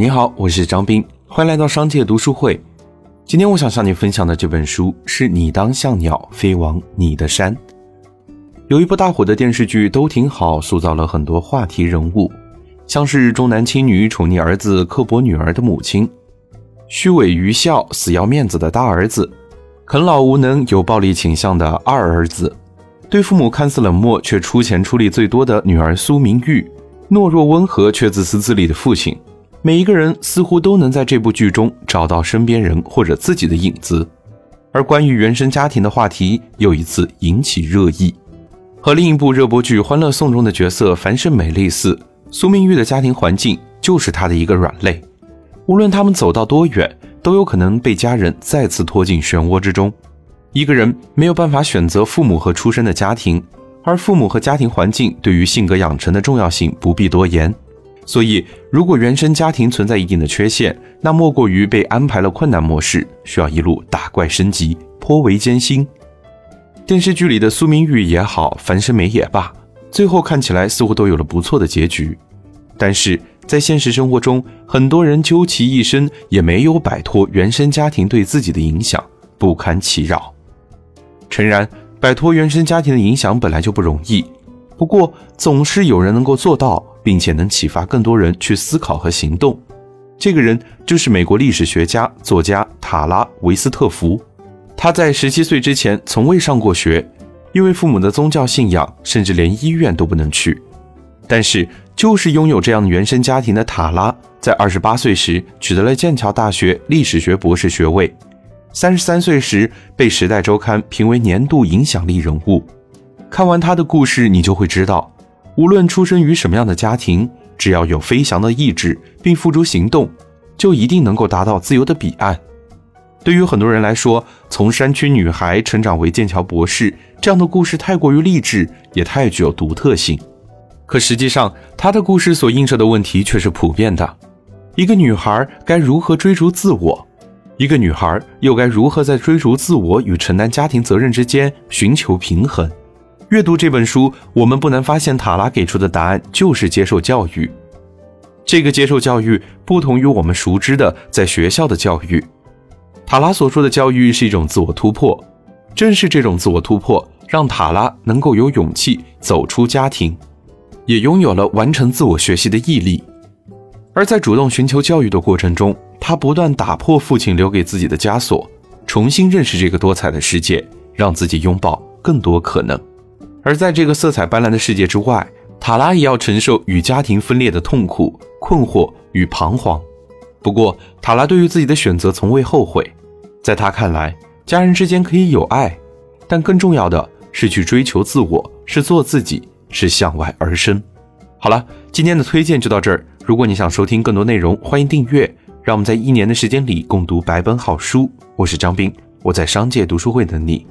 你好，我是张斌，欢迎来到商界读书会。今天我想向你分享的这本书是《你当像鸟飞往你的山》。有一部大火的电视剧都挺好，塑造了很多话题人物，像是重男轻女、宠溺儿子、刻薄女儿的母亲，虚伪愚孝、死要面子的大儿子，啃老无能、有暴力倾向的二儿子，对父母看似冷漠却出钱出力最多的女儿苏明玉，懦弱温和却自私自利的父亲。每一个人似乎都能在这部剧中找到身边人或者自己的影子，而关于原生家庭的话题又一次引起热议。和另一部热播剧《欢乐颂》中的角色樊胜美类似，苏明玉的家庭环境就是她的一个软肋。无论他们走到多远，都有可能被家人再次拖进漩涡之中。一个人没有办法选择父母和出生的家庭，而父母和家庭环境对于性格养成的重要性不必多言。所以，如果原生家庭存在一定的缺陷，那莫过于被安排了困难模式，需要一路打怪升级，颇为艰辛。电视剧里的苏明玉也好，樊胜美也罢，最后看起来似乎都有了不错的结局。但是在现实生活中，很多人究其一生也没有摆脱原生家庭对自己的影响，不堪其扰。诚然，摆脱原生家庭的影响本来就不容易，不过总是有人能够做到。并且能启发更多人去思考和行动。这个人就是美国历史学家、作家塔拉·维斯特福。他在十七岁之前从未上过学，因为父母的宗教信仰，甚至连医院都不能去。但是，就是拥有这样原生家庭的塔拉，在二十八岁时取得了剑桥大学历史学博士学位。三十三岁时被《时代周刊》评为年度影响力人物。看完他的故事，你就会知道。无论出生于什么样的家庭，只要有飞翔的意志并付诸行动，就一定能够达到自由的彼岸。对于很多人来说，从山区女孩成长为剑桥博士这样的故事太过于励志，也太具有独特性。可实际上，她的故事所映射的问题却是普遍的：一个女孩该如何追逐自我？一个女孩又该如何在追逐自我与承担家庭责任之间寻求平衡？阅读这本书，我们不难发现，塔拉给出的答案就是接受教育。这个接受教育不同于我们熟知的在学校的教育。塔拉所说的教育是一种自我突破，正是这种自我突破，让塔拉能够有勇气走出家庭，也拥有了完成自我学习的毅力。而在主动寻求教育的过程中，他不断打破父亲留给自己的枷锁，重新认识这个多彩的世界，让自己拥抱更多可能。而在这个色彩斑斓的世界之外，塔拉也要承受与家庭分裂的痛苦、困惑与彷徨。不过，塔拉对于自己的选择从未后悔。在他看来，家人之间可以有爱，但更重要的是去追求自我，是做自己，是向外而生。好了，今天的推荐就到这儿。如果你想收听更多内容，欢迎订阅。让我们在一年的时间里共读百本好书。我是张斌，我在商界读书会等你。